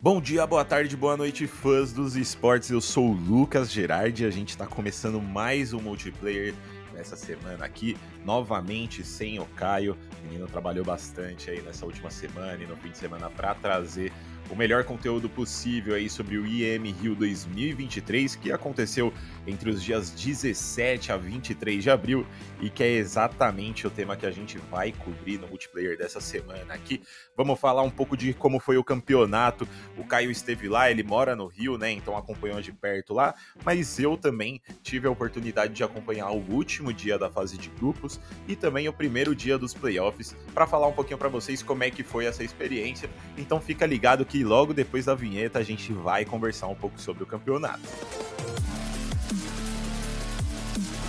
Bom dia, boa tarde, boa noite, fãs dos esportes. Eu sou o Lucas Gerardi. A gente está começando mais um multiplayer nessa semana aqui, novamente sem o Caio. O menino trabalhou bastante aí nessa última semana e no fim de semana para trazer o melhor conteúdo possível aí sobre o IM Rio 2023, que aconteceu entre os dias 17 a 23 de abril e que é exatamente o tema que a gente vai cobrir no multiplayer dessa semana aqui. Vamos falar um pouco de como foi o campeonato. O Caio esteve lá, ele mora no Rio, né? Então acompanhou de perto lá, mas eu também tive a oportunidade de acompanhar o último dia da fase de grupos e também o primeiro dia dos playoffs para falar um pouquinho para vocês como é que foi essa experiência. Então fica ligado que logo depois da vinheta a gente vai conversar um pouco sobre o campeonato.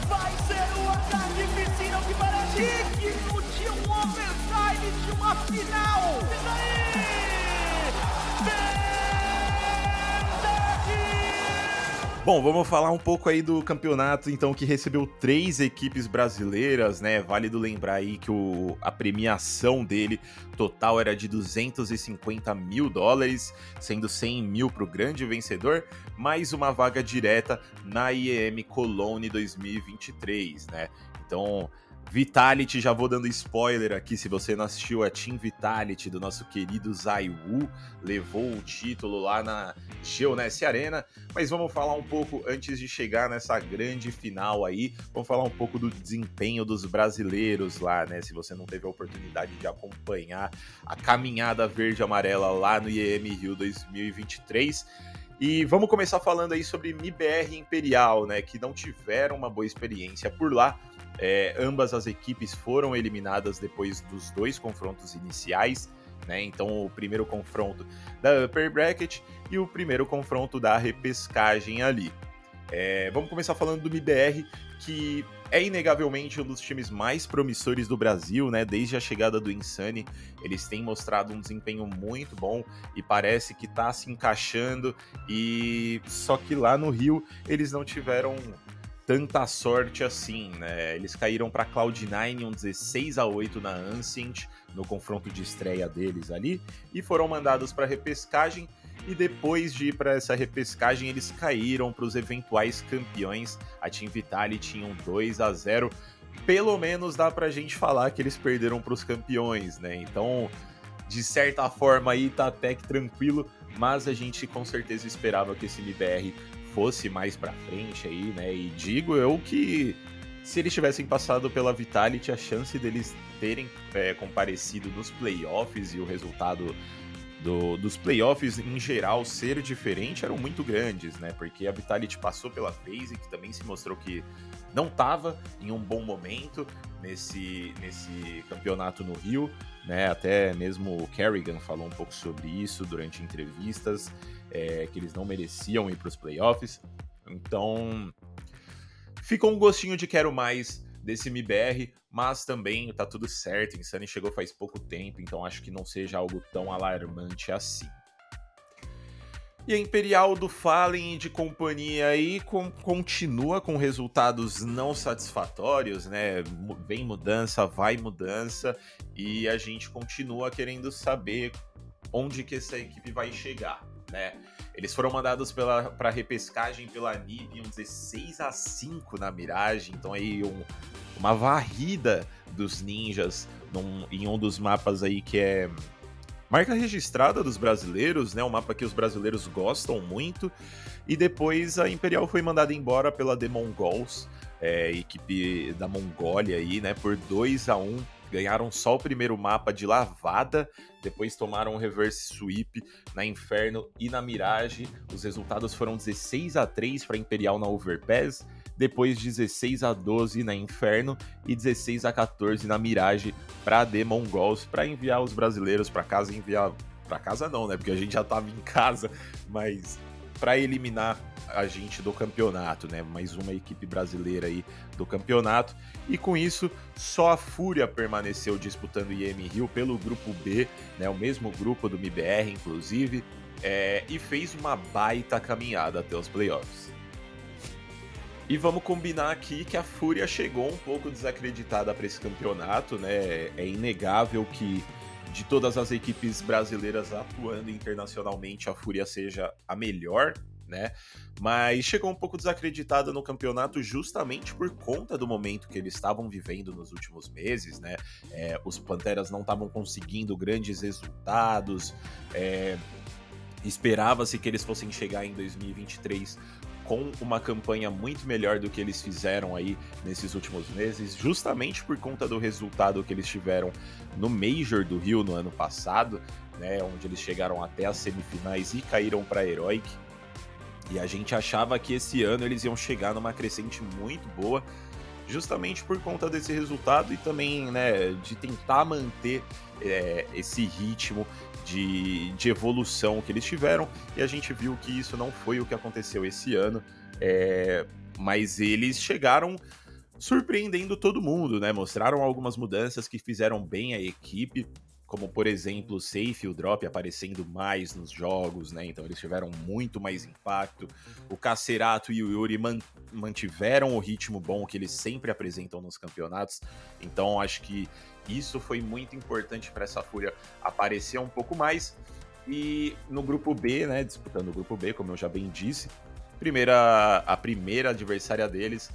Vai ser um ataque piscina que parece digno de um overtime de uma final. E daí? Bom, vamos falar um pouco aí do campeonato, então, que recebeu três equipes brasileiras, né? Válido lembrar aí que o, a premiação dele total era de 250 mil dólares, sendo 100 mil para o grande vencedor, mais uma vaga direta na IEM Cologne 2023, né? Então, Vitality, já vou dando spoiler aqui, se você não assistiu a Team Vitality do nosso querido Zaiwu, levou o título lá na Geoness Arena, mas vamos falar um pouco, antes de chegar nessa grande final aí, vamos falar um pouco do desempenho dos brasileiros lá, né, se você não teve a oportunidade de acompanhar a caminhada verde-amarela lá no IEM Rio 2023, e vamos começar falando aí sobre MIBR Imperial, né, que não tiveram uma boa experiência por lá, é, ambas as equipes foram eliminadas depois dos dois confrontos iniciais. Né? Então, o primeiro confronto da Upper Bracket e o primeiro confronto da repescagem ali. É, vamos começar falando do MIBR, que é inegavelmente um dos times mais promissores do Brasil, né? Desde a chegada do Insane, eles têm mostrado um desempenho muito bom e parece que tá se encaixando. E só que lá no Rio eles não tiveram tanta sorte assim, né? Eles caíram para Cloud9 um 16 a 8 na Ancient no confronto de estreia deles ali e foram mandados para repescagem e depois de ir para essa repescagem eles caíram para os eventuais campeões. A Team Vitality tinha um 2 a 0. Pelo menos dá pra gente falar que eles perderam para os campeões, né? Então, de certa forma aí tá até que tranquilo, mas a gente com certeza esperava que esse MBR fosse mais para frente aí, né? E digo eu que se eles tivessem passado pela Vitality, a chance deles terem é, comparecido nos playoffs e o resultado do, dos playoffs em geral ser diferente eram muito grandes, né? Porque a Vitality passou pela FaZe, que também se mostrou que não estava em um bom momento nesse, nesse campeonato no Rio, né? Até mesmo o Kerrigan falou um pouco sobre isso durante entrevistas é, que eles não mereciam ir para os playoffs. Então, ficou um gostinho de quero mais desse MBR, mas também tá tudo certo. Insane chegou faz pouco tempo, então acho que não seja algo tão alarmante assim. E a Imperial do Fallen de companhia aí com, continua com resultados não satisfatórios, né? Vem mudança, vai mudança, e a gente continua querendo saber onde que essa equipe vai chegar né? Eles foram mandados para repescagem pela NIB, um 16 a 5 na Mirage, então aí um, uma varrida dos ninjas num, em um dos mapas aí que é marca registrada dos brasileiros, né? Um mapa que os brasileiros gostam muito. E depois a Imperial foi mandada embora pela The Mongols, é, equipe da Mongólia aí, né? Por 2 a 1 ganharam só o primeiro mapa de lavada, depois tomaram um reverse sweep na Inferno e na Mirage. Os resultados foram 16 a 3 para Imperial na Overpass, depois 16 a 12 na Inferno e 16 a 14 na Mirage para The Mongols, para enviar os brasileiros para casa, enviar para casa não, né? Porque a gente já tava em casa, mas para eliminar a gente do campeonato, né? Mais uma equipe brasileira aí do campeonato. E com isso, só a Fúria permaneceu disputando IM Rio pelo grupo B, né? O mesmo grupo do MBR, inclusive, é, e fez uma baita caminhada até os playoffs. E vamos combinar aqui que a Fúria chegou um pouco desacreditada para esse campeonato, né? É inegável que de todas as equipes brasileiras atuando internacionalmente, a Fúria seja a melhor, né? Mas chegou um pouco desacreditada no campeonato justamente por conta do momento que eles estavam vivendo nos últimos meses, né? É, os Panteras não estavam conseguindo grandes resultados, é, esperava-se que eles fossem chegar em 2023 com uma campanha muito melhor do que eles fizeram aí nesses últimos meses, justamente por conta do resultado que eles tiveram no Major do Rio no ano passado, né, onde eles chegaram até as semifinais e caíram para Heroic. E a gente achava que esse ano eles iam chegar numa crescente muito boa, justamente por conta desse resultado e também né, de tentar manter é, esse ritmo de, de evolução que eles tiveram, e a gente viu que isso não foi o que aconteceu esse ano, é, mas eles chegaram surpreendendo todo mundo, né? Mostraram algumas mudanças que fizeram bem a equipe, como por exemplo o safe e o drop aparecendo mais nos jogos, né? Então eles tiveram muito mais impacto. O Cacerato e o Yuri man mantiveram o ritmo bom que eles sempre apresentam nos campeonatos. Então acho que isso foi muito importante para essa Fúria aparecer um pouco mais. E no grupo B, né, disputando o grupo B, como eu já bem disse, primeira, a primeira adversária deles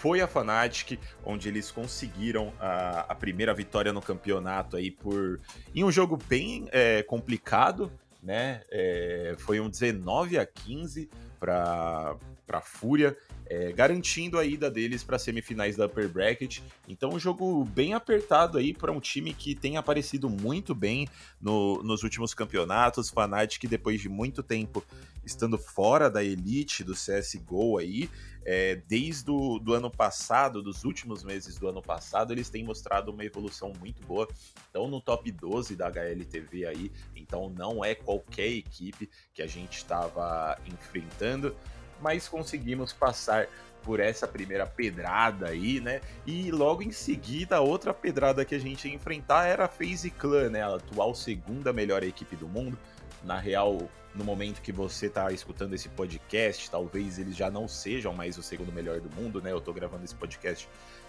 foi a Fnatic, onde eles conseguiram a, a primeira vitória no campeonato aí por em um jogo bem é, complicado, né? É, foi um 19 a 15 para para Fúria é, garantindo a ida deles para semifinais da Upper Bracket. Então, um jogo bem apertado aí para um time que tem aparecido muito bem no, nos últimos campeonatos. Fnatic, depois de muito tempo estando fora da elite do CSGO aí, é, desde o do ano passado, dos últimos meses do ano passado, eles têm mostrado uma evolução muito boa. Estão no top 12 da HLTV aí, então não é qualquer equipe que a gente estava enfrentando mas conseguimos passar por essa primeira pedrada aí, né? E logo em seguida, a outra pedrada que a gente ia enfrentar era a FaZe Clan, né? A atual segunda melhor equipe do mundo. Na real, no momento que você está escutando esse podcast, talvez eles já não sejam mais o segundo melhor do mundo, né? Eu estou gravando esse podcast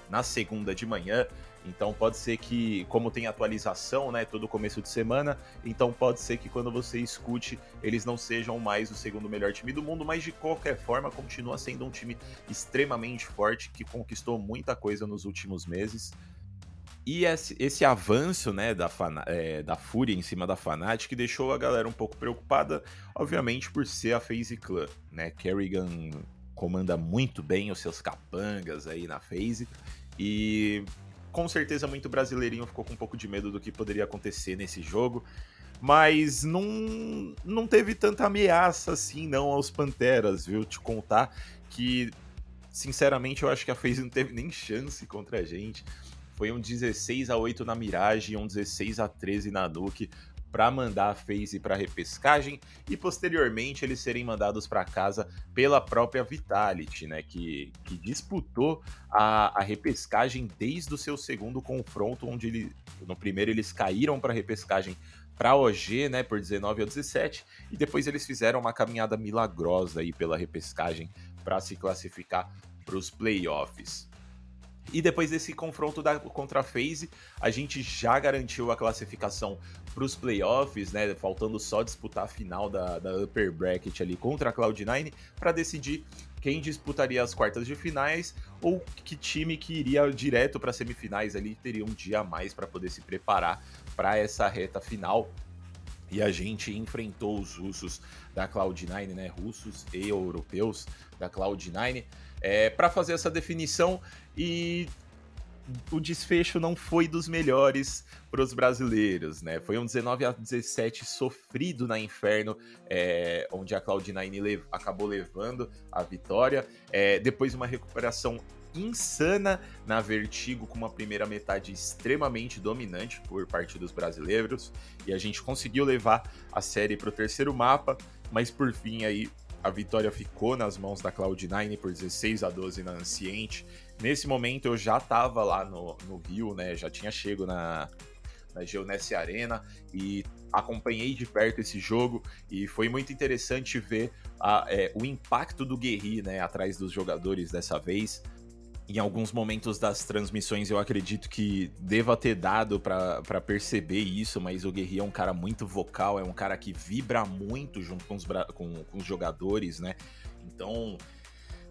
na segunda de manhã. Então pode ser que, como tem atualização, né, todo começo de semana, então pode ser que quando você escute, eles não sejam mais o segundo melhor time do mundo, mas de qualquer forma continua sendo um time extremamente forte que conquistou muita coisa nos últimos meses. E esse, esse avanço né, da, é, da Fúria em cima da Fnatic deixou a galera um pouco preocupada, obviamente por ser a FaZe Clan. Né? Kerrigan comanda muito bem os seus capangas aí na FaZe, e com certeza muito brasileirinho ficou com um pouco de medo do que poderia acontecer nesse jogo. Mas não, não teve tanta ameaça assim, não, aos Panteras, viu? Te contar que, sinceramente, eu acho que a FaZe não teve nem chance contra a gente. Foi um 16 a 8 na Mirage e um 16 a 13 na Nuke para mandar a FaZe para repescagem e posteriormente eles serem mandados para casa pela própria Vitality, né, que, que disputou a, a repescagem desde o seu segundo confronto, onde ele, no primeiro eles caíram para repescagem para OG, né, por 19 a 17, e depois eles fizeram uma caminhada milagrosa aí pela repescagem para se classificar para os playoffs. E depois desse confronto da, contra a FaZe, a gente já garantiu a classificação para os playoffs, né? Faltando só disputar a final da, da Upper Bracket ali contra a Cloud9 para decidir quem disputaria as quartas de finais ou que time que iria direto para semifinais ali teria um dia a mais para poder se preparar para essa reta final. E a gente enfrentou os russos da Cloud9, né? Russos e europeus da Cloud9 é, para fazer essa definição e o desfecho não foi dos melhores para os brasileiros, né? Foi um 19 a 17 sofrido na Inferno, é, onde a Cloud9 lev acabou levando a vitória. É, depois uma recuperação insana na Vertigo, com uma primeira metade extremamente dominante por parte dos brasileiros, e a gente conseguiu levar a série para o terceiro mapa, mas por fim aí a vitória ficou nas mãos da Cloud9 por 16 a 12 na Anciente. Nesse momento eu já estava lá no, no Rio, né? Já tinha chego na, na Arena e acompanhei de perto esse jogo e foi muito interessante ver a, é, o impacto do Guerri né, atrás dos jogadores dessa vez. Em alguns momentos das transmissões eu acredito que deva ter dado para perceber isso, mas o Guerri é um cara muito vocal, é um cara que vibra muito junto com os, com, com os jogadores, né? Então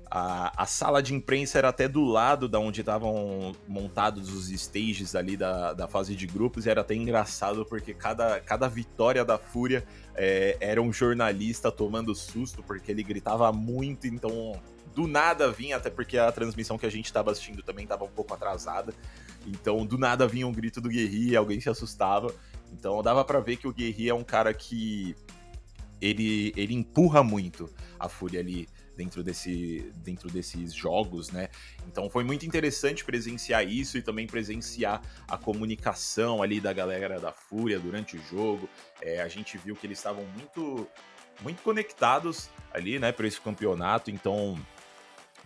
a, a, sala de imprensa era até do lado da onde estavam montados os stages ali da, da fase de grupos, e era até engraçado porque cada, cada vitória da Fúria é, era um jornalista tomando susto, porque ele gritava muito, então do nada vinha, até porque a transmissão que a gente estava assistindo também estava um pouco atrasada. Então, do nada vinha um grito do Guerri, alguém se assustava. Então, dava para ver que o Guerri é um cara que ele, ele empurra muito a Fúria ali dentro, desse, dentro desses jogos, né? Então foi muito interessante presenciar isso e também presenciar a comunicação ali da galera da Fúria durante o jogo. É, a gente viu que eles estavam muito, muito conectados ali, né, para esse campeonato. Então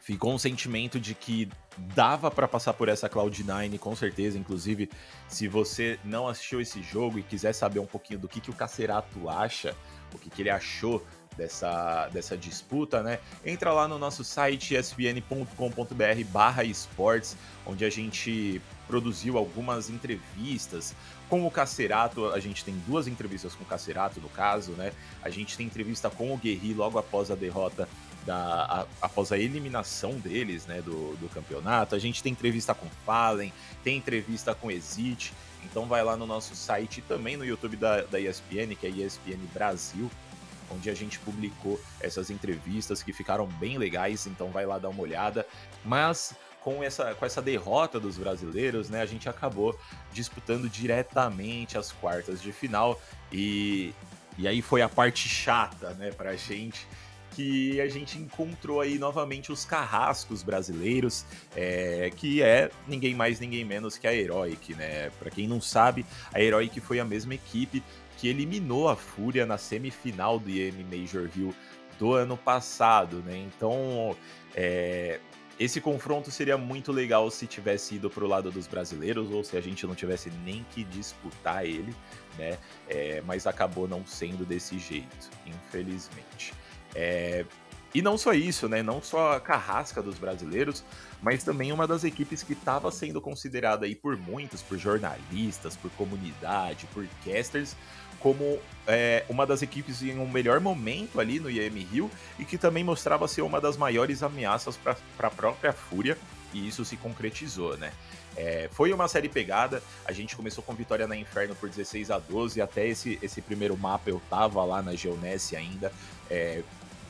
ficou um sentimento de que dava para passar por essa Cloud9, com certeza. Inclusive, se você não assistiu esse jogo e quiser saber um pouquinho do que, que o Cacerato acha, o que, que ele achou dessa, dessa disputa, né? Entra lá no nosso site espn.com.br barra esportes, onde a gente produziu algumas entrevistas com o Cacerato. A gente tem duas entrevistas com o Cacerato, no caso, né? A gente tem entrevista com o Guerri logo após a derrota da, a, após a eliminação deles, né, do, do campeonato. A gente tem entrevista com Fallen, tem entrevista com Exit. Então vai lá no nosso site também no YouTube da, da ESPN, que é ESPN Brasil, onde a gente publicou essas entrevistas que ficaram bem legais. Então vai lá dar uma olhada. Mas com essa, com essa derrota dos brasileiros, né, a gente acabou disputando diretamente as quartas de final e, e aí foi a parte chata, né, pra gente, que a gente encontrou aí novamente os carrascos brasileiros, é, que é ninguém mais, ninguém menos que a Heroic, né? Para quem não sabe, a Heroic foi a mesma equipe que eliminou a Fúria na semifinal do IM Major Hill do ano passado, né? Então, é, esse confronto seria muito legal se tivesse ido para o lado dos brasileiros ou se a gente não tivesse nem que disputar ele, né? É, mas acabou não sendo desse jeito, infelizmente. É, e não só isso, né? Não só a carrasca dos brasileiros, mas também uma das equipes que estava sendo considerada aí por muitos, por jornalistas, por comunidade, por casters, como é, uma das equipes em um melhor momento ali no IEM Rio e que também mostrava ser uma das maiores ameaças para a própria Fúria, e isso se concretizou, né? É, foi uma série pegada, a gente começou com vitória na Inferno por 16 a 12, até esse, esse primeiro mapa eu tava lá na Geonesse ainda, é,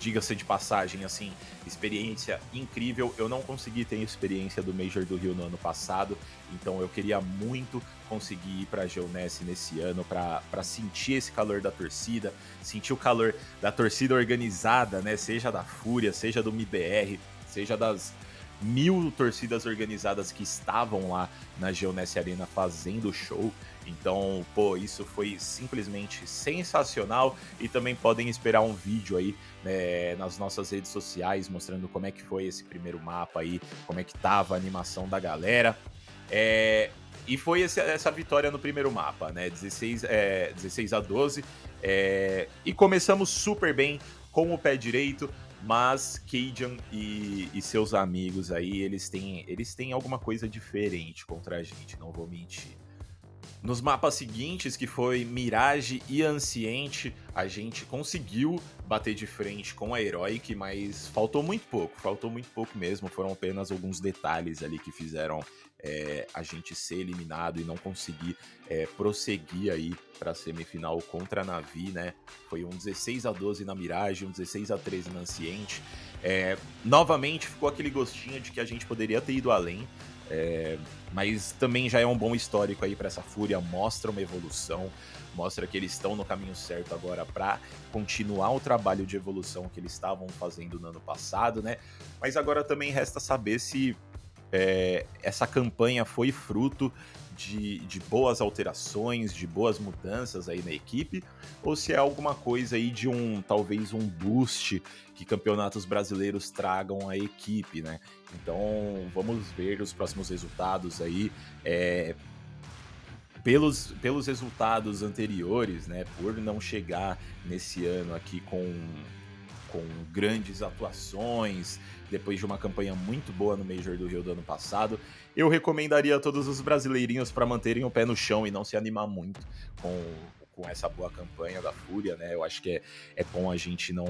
diga-se de passagem, assim, experiência incrível. Eu não consegui ter experiência do Major do Rio no ano passado, então eu queria muito conseguir ir para a Geonesse nesse ano para sentir esse calor da torcida, sentir o calor da torcida organizada, né? Seja da Fúria, seja do MIBR, seja das mil torcidas organizadas que estavam lá na Geonesse Arena fazendo show. Então, pô, isso foi simplesmente sensacional e também podem esperar um vídeo aí né, nas nossas redes sociais mostrando como é que foi esse primeiro mapa aí, como é que tava a animação da galera. É, e foi esse, essa vitória no primeiro mapa, né? 16, é, 16 a 12. É, e começamos super bem com o pé direito. Mas Cajun e, e, seus amigos aí, eles têm, eles têm alguma coisa diferente contra a gente, não vou mentir. Nos mapas seguintes, que foi Mirage e Anciente, a gente conseguiu bater de frente com a Heroic, mas faltou muito pouco, faltou muito pouco mesmo. Foram apenas alguns detalhes ali que fizeram é, a gente ser eliminado e não conseguir é, prosseguir aí para a semifinal contra a Navi, né? Foi um 16 a 12 na Mirage, um 16 a 13 na Anciente. É, novamente ficou aquele gostinho de que a gente poderia ter ido além. Mas também já é um bom histórico aí para essa Fúria, mostra uma evolução, mostra que eles estão no caminho certo agora para continuar o trabalho de evolução que eles estavam fazendo no ano passado, né? Mas agora também resta saber se é, essa campanha foi fruto de, de, boas alterações, de boas mudanças aí na equipe, ou se é alguma coisa aí de um, talvez um boost que campeonatos brasileiros tragam à equipe, né? Então vamos ver os próximos resultados aí. É, pelos, pelos resultados anteriores, né? Por não chegar nesse ano aqui com com grandes atuações, depois de uma campanha muito boa no Major do Rio do ano passado. Eu recomendaria a todos os brasileirinhos para manterem o pé no chão e não se animar muito com, com essa boa campanha da Fúria, né? Eu acho que é, é bom a gente não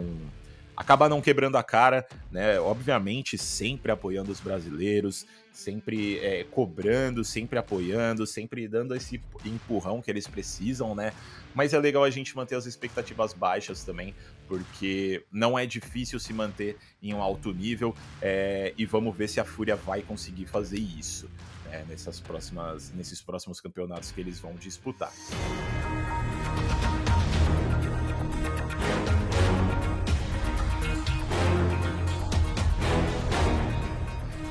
acaba não quebrando a cara, né? Obviamente, sempre apoiando os brasileiros, sempre é, cobrando, sempre apoiando, sempre dando esse empurrão que eles precisam, né? Mas é legal a gente manter as expectativas baixas também, porque não é difícil se manter em um alto nível é, e vamos ver se a Fúria vai conseguir fazer isso né? nessas próximas, nesses próximos campeonatos que eles vão disputar.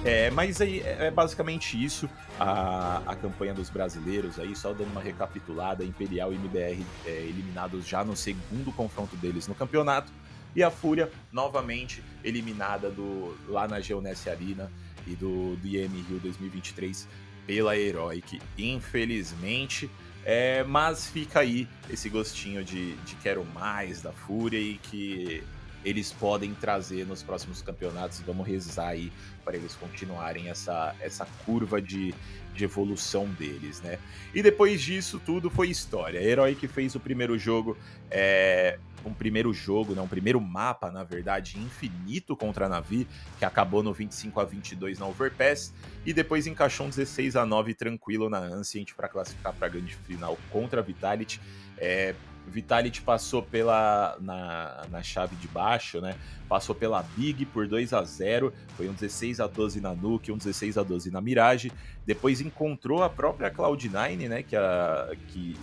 É, mas aí é, é basicamente isso a, a campanha dos brasileiros aí, só dando uma recapitulada, Imperial e MBR é, eliminados já no segundo confronto deles no campeonato, e a Fúria novamente eliminada do, lá na Geonesse Arena e do, do IEM Rio 2023 pela Heroic, infelizmente. É, mas fica aí esse gostinho de, de quero mais da Fúria e que eles podem trazer nos próximos campeonatos. Vamos rezar aí para eles continuarem essa, essa curva de, de evolução deles, né? E depois disso tudo foi história. Herói que fez o primeiro jogo, é, um primeiro jogo, né, um primeiro mapa, na verdade, infinito contra a Navi, que acabou no 25 a 22 na Overpass, e depois encaixou um 16 a 9 tranquilo na Ancient para classificar para a grande final contra a Vitality. É, Vitality passou pela na, na chave de baixo, né? Passou pela Big por 2 a 0 foi um 16 a 12 na Nuke, um 16 a 12 na Mirage. Depois encontrou a própria Cloud9, né? Que, a, que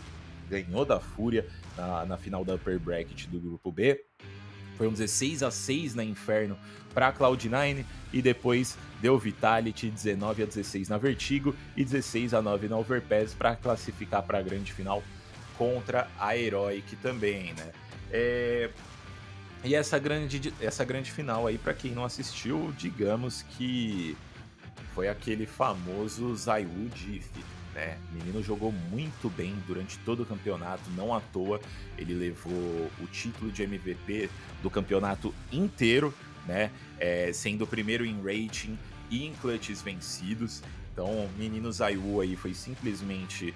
ganhou da Fúria na, na final da Upper Bracket do grupo B. Foi um 16 a 6 na Inferno para Cloud9 e depois deu Vitality 19 a 16 na Vertigo e 16 a 9 na Overpass para classificar para a grande final contra a Heroic também, né? É... E essa grande, essa grande final aí, para quem não assistiu, digamos que foi aquele famoso Zayu Diff, né? O menino jogou muito bem durante todo o campeonato, não à toa. Ele levou o título de MVP do campeonato inteiro, né? É, sendo o primeiro em rating e em clutches vencidos. Então, o menino Zayu aí foi simplesmente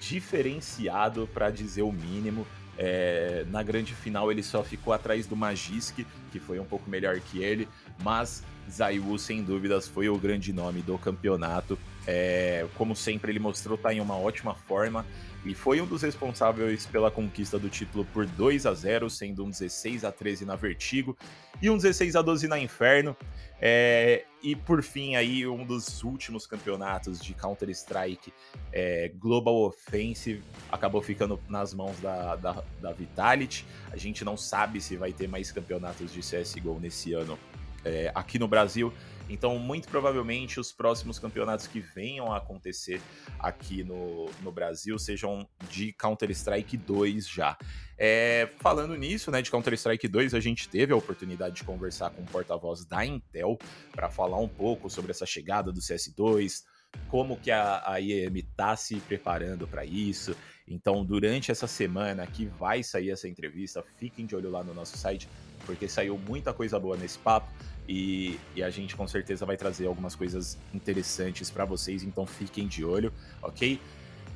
diferenciado, para dizer o mínimo. É, na grande final ele só ficou atrás do Magisk, que foi um pouco melhor que ele, mas Zayu, sem dúvidas, foi o grande nome do campeonato. É, como sempre, ele mostrou estar tá em uma ótima forma e foi um dos responsáveis pela conquista do título por 2 a 0 sendo um 16 a 13 na Vertigo e um 16 a 12 na Inferno. É, e por fim, aí, um dos últimos campeonatos de Counter-Strike é, Global Offensive acabou ficando nas mãos da, da, da, Vitality. A gente não sabe se vai ter mais campeonatos de CSGO nesse ano é, aqui no Brasil. Então, muito provavelmente, os próximos campeonatos que venham a acontecer aqui no, no Brasil sejam de Counter-Strike 2 já. É, falando nisso, né, de Counter-Strike 2, a gente teve a oportunidade de conversar com o porta-voz da Intel para falar um pouco sobre essa chegada do CS2, como que a, a IEM está se preparando para isso. Então, durante essa semana que vai sair essa entrevista, fiquem de olho lá no nosso site, porque saiu muita coisa boa nesse papo. E, e, a gente com certeza vai trazer algumas coisas interessantes para vocês, então fiquem de olho, ok?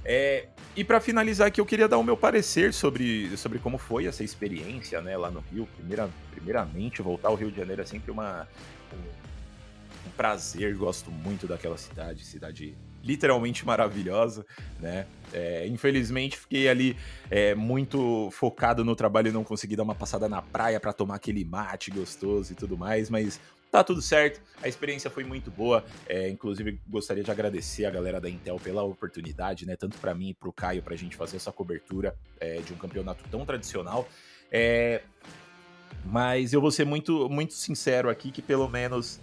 É, e para finalizar aqui, eu queria dar o meu parecer sobre, sobre como foi essa experiência né, lá no Rio. Primeira, primeiramente, voltar ao Rio de Janeiro é sempre uma, um, um prazer, gosto muito daquela cidade, cidade literalmente maravilhosa, né? É, infelizmente fiquei ali é, muito focado no trabalho e não consegui dar uma passada na praia para tomar aquele mate gostoso e tudo mais, mas tá tudo certo. A experiência foi muito boa. É, inclusive gostaria de agradecer a galera da Intel pela oportunidade, né? Tanto para mim e para o Caio para a gente fazer essa cobertura é, de um campeonato tão tradicional. É, mas eu vou ser muito, muito sincero aqui que pelo menos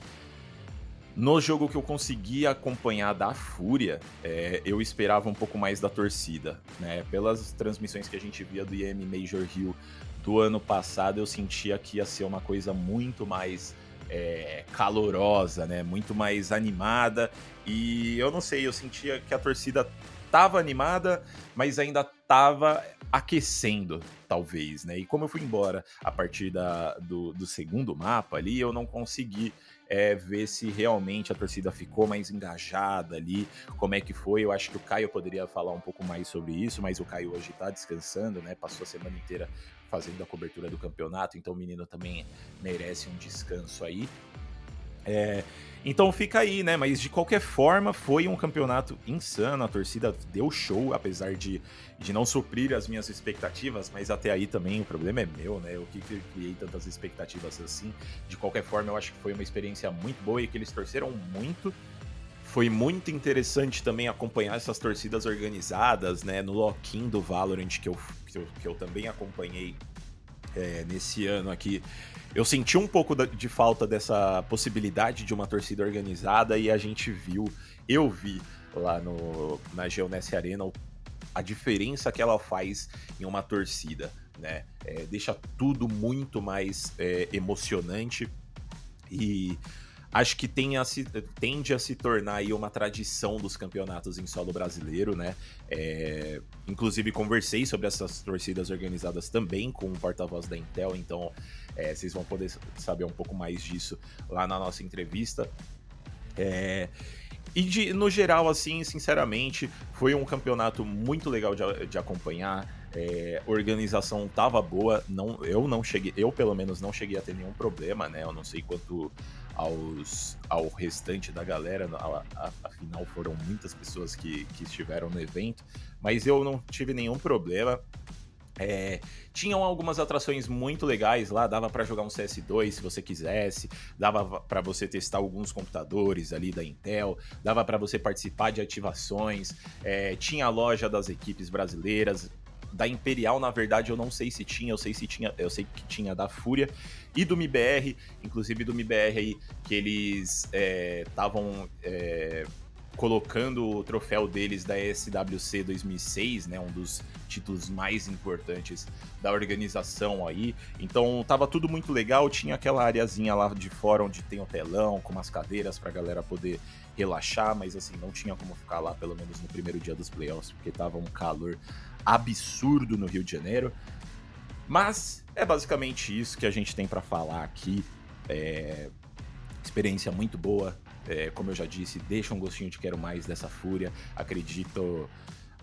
no jogo que eu consegui acompanhar da Fúria, é, eu esperava um pouco mais da torcida, né? Pelas transmissões que a gente via do IM Major Hill do ano passado, eu sentia que ia ser uma coisa muito mais é, calorosa, né? Muito mais animada. E eu não sei, eu sentia que a torcida tava animada, mas ainda tava aquecendo, talvez, né? E como eu fui embora a partir da, do, do segundo mapa ali, eu não consegui é, ver se realmente a torcida ficou mais engajada ali, como é que foi. Eu acho que o Caio poderia falar um pouco mais sobre isso, mas o Caio hoje tá descansando, né? Passou a semana inteira fazendo a cobertura do campeonato, então o menino também merece um descanso aí. É, então fica aí, né? Mas de qualquer forma, foi um campeonato insano. A torcida deu show, apesar de, de não suprir as minhas expectativas. Mas até aí também o problema é meu, né? Eu que criei tantas expectativas assim. De qualquer forma, eu acho que foi uma experiência muito boa e que eles torceram muito. Foi muito interessante também acompanhar essas torcidas organizadas, né? No lock-in do Valorant, que eu, que eu, que eu também acompanhei é, nesse ano aqui eu senti um pouco de falta dessa possibilidade de uma torcida organizada e a gente viu, eu vi lá no, na Geonesse Arena a diferença que ela faz em uma torcida, né? É, deixa tudo muito mais é, emocionante e acho que a se, tende a se tornar aí uma tradição dos campeonatos em solo brasileiro, né? É, inclusive conversei sobre essas torcidas organizadas também com o porta-voz da Intel, então é, vocês vão poder saber um pouco mais disso lá na nossa entrevista. É, e de, no geral, assim, sinceramente, foi um campeonato muito legal de, de acompanhar. É, organização tava boa, não, eu não cheguei, eu pelo menos não cheguei a ter nenhum problema, né? Eu não sei quanto aos, ao restante da galera, afinal foram muitas pessoas que, que estiveram no evento, mas eu não tive nenhum problema. É, tinham algumas atrações muito legais lá, dava para jogar um CS2 se você quisesse, dava para você testar alguns computadores ali da Intel, dava para você participar de ativações, é, tinha a loja das equipes brasileiras, da Imperial, na verdade, eu não sei se tinha, eu sei se tinha, eu sei que tinha da Fúria e do MIBR, inclusive do MIBR aí, que eles estavam é, é, colocando o troféu deles da SWC 2006, né, um dos títulos mais importantes da organização aí. Então tava tudo muito legal, tinha aquela areazinha lá de fora onde tem o telão, com umas cadeiras pra galera poder relaxar, mas assim, não tinha como ficar lá pelo menos no primeiro dia dos playoffs, porque tava um calor absurdo no Rio de Janeiro. Mas é basicamente isso que a gente tem para falar aqui. É... Experiência muito boa. É, como eu já disse, deixa um gostinho de quero mais dessa fúria. Acredito.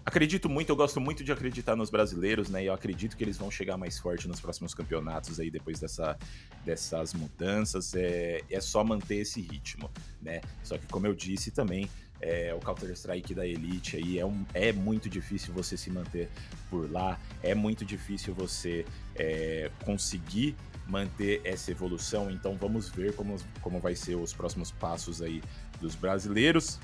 Acredito muito, eu gosto muito de acreditar nos brasileiros, né? E eu acredito que eles vão chegar mais forte nos próximos campeonatos aí depois dessa, dessas mudanças. É, é só manter esse ritmo, né? Só que, como eu disse também, é, o Counter-Strike da Elite aí é, um, é muito difícil você se manter por lá, é muito difícil você é, conseguir manter essa evolução, então vamos ver como, como vai ser os próximos passos aí dos brasileiros.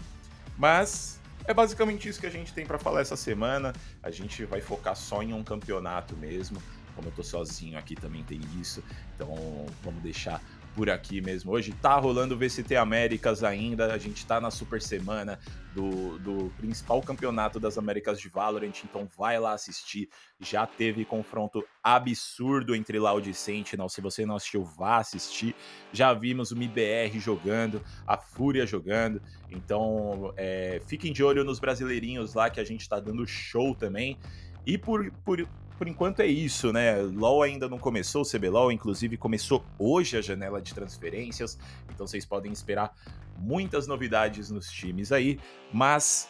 Mas é basicamente isso que a gente tem para falar essa semana. A gente vai focar só em um campeonato mesmo. Como eu tô sozinho aqui também tem isso. Então vamos deixar por aqui mesmo. Hoje tá rolando o VCT Américas ainda, a gente tá na super semana do, do principal campeonato das Américas de Valorant, então vai lá assistir. Já teve confronto absurdo entre Loud e Sentinel, se você não assistiu, vá assistir. Já vimos o MIBR jogando, a Fúria jogando, então é, fiquem de olho nos brasileirinhos lá que a gente tá dando show também. E por, por por enquanto é isso, né? LoL ainda não começou, o CBLOL, inclusive, começou hoje a janela de transferências, então vocês podem esperar muitas novidades nos times aí, mas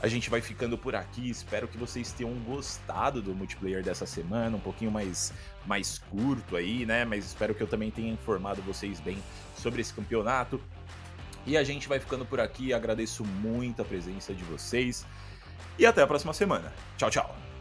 a gente vai ficando por aqui. Espero que vocês tenham gostado do multiplayer dessa semana, um pouquinho mais, mais curto aí, né? Mas espero que eu também tenha informado vocês bem sobre esse campeonato. E a gente vai ficando por aqui. Agradeço muito a presença de vocês. E até a próxima semana. Tchau, tchau.